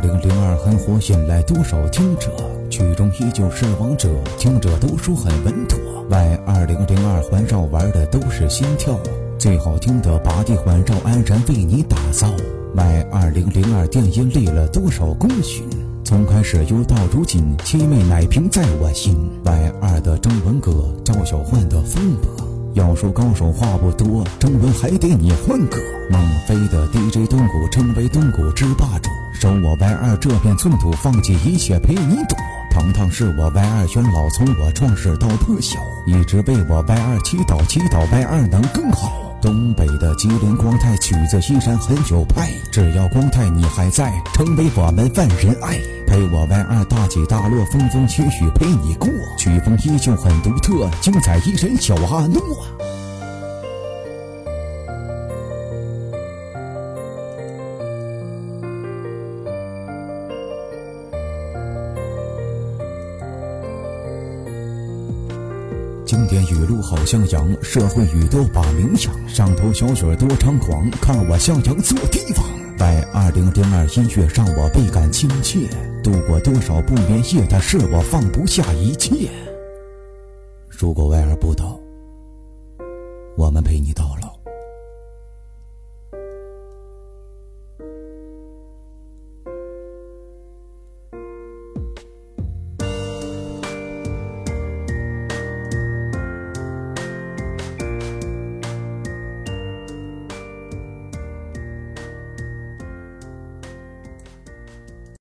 零零二很火，引来多少听者？曲中依旧是王者，听者都说很稳妥。Y 二零零二环绕玩的都是心跳，最好听的拔地环绕安然为你打造。Y 二零零二电音立了多少功勋？从开始又到如今，七妹奶瓶在我心。Y 二的中文歌，赵小焕的风格。要说高手话不多，中文还得你换个。孟非的 DJ 东谷称为东谷之霸主，收我 Y 二这片寸土，放弃一切陪你赌。糖糖是我 Y 二元老，从我创世到破晓，一直为我 Y 二祈祷，祈祷 Y 二能更好。东北的吉林光泰曲子依然很有派，只要光泰你还在，成为我们万人爱。陪我 Y 二大起大落，风风雨雨陪你过，曲风依旧很独特，精彩依然小阿诺。经典语录好向阳，社会语都把名扬。上头小曲多猖狂，看我向阳做帝王。在二零零二音乐让我倍感亲切，度过多少不眠夜，的是我放不下一切。如果外而不倒，我们陪你到老。